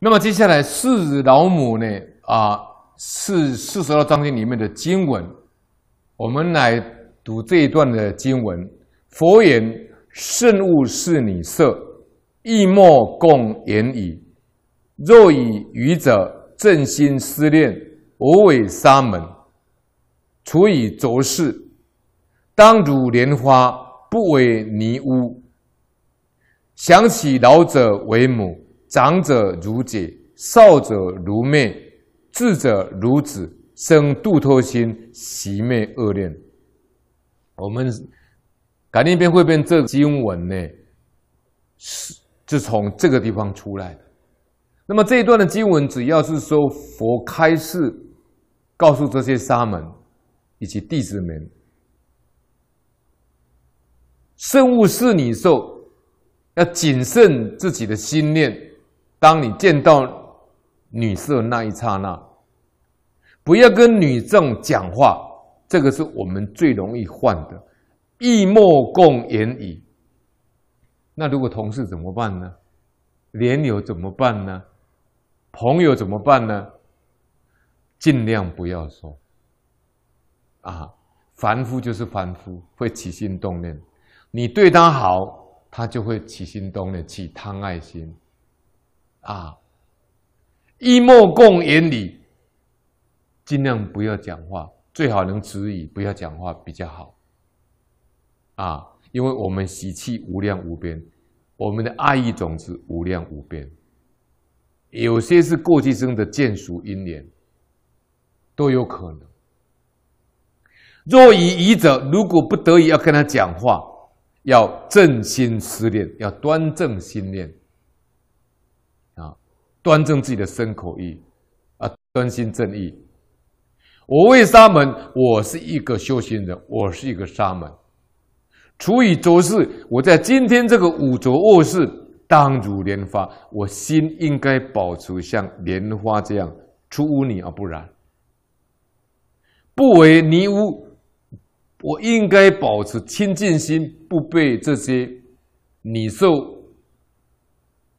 那么接下来四老母呢？啊，是四十二章经里面的经文，我们来读这一段的经文。佛言：“慎勿视女色，亦莫共言语。若以愚者正心思念，无为沙门。处以浊世，当如莲花，不为尼污。想起老者为母，长者如姐，少者如妹，智者如子，生度脱心，习灭恶念。”我们。感应篇会变这经文呢，是就从这个地方出来的。那么这一段的经文，只要是说佛开示，告诉这些沙门以及弟子们，圣物是女色，要谨慎自己的心念。当你见到女色那一刹那，不要跟女众讲话，这个是我们最容易患的。亦莫共言语。那如果同事怎么办呢？莲友怎么办呢？朋友怎么办呢？尽量不要说。啊，凡夫就是凡夫，会起心动念。你对他好，他就会起心动念，起贪爱心。啊，亦莫共言理，尽量不要讲话，最好能止语，不要讲话比较好。啊，因为我们习气无量无边，我们的爱意种子无量无边，有些是过去生的眷属因缘，都有可能。若以愚者，如果不得已要跟他讲话，要正心思念，要端正心念，端正自己的身口意，啊，端心正意。我为沙门，我是一个修行人，我是一个沙门。处以浊世，我在今天这个五浊恶世，当如莲花，我心应该保持像莲花这样出污泥而不染，不为泥污，我应该保持清净心，不被这些泥受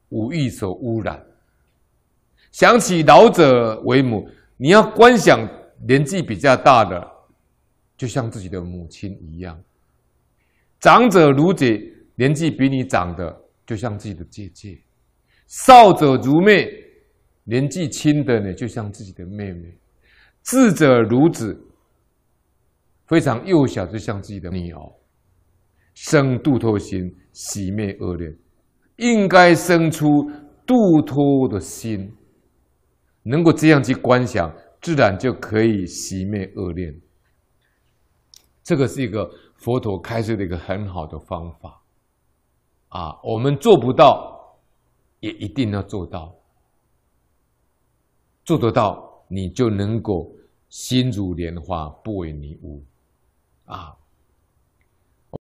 五欲所污染。想起老者为母，你要观想年纪比较大的，就像自己的母亲一样。长者如姐，年纪比你长的就像自己的姐姐；少者如妹，年纪轻的呢就像自己的妹妹；智者如子，非常幼小就像自己的女儿。生度脱心，熄灭恶念，应该生出度脱的心，能够这样去观想，自然就可以熄灭恶念。这个是一个。佛陀开示的一个很好的方法，啊，我们做不到，也一定要做到，做得到，你就能够心如莲花，不为尼污，啊。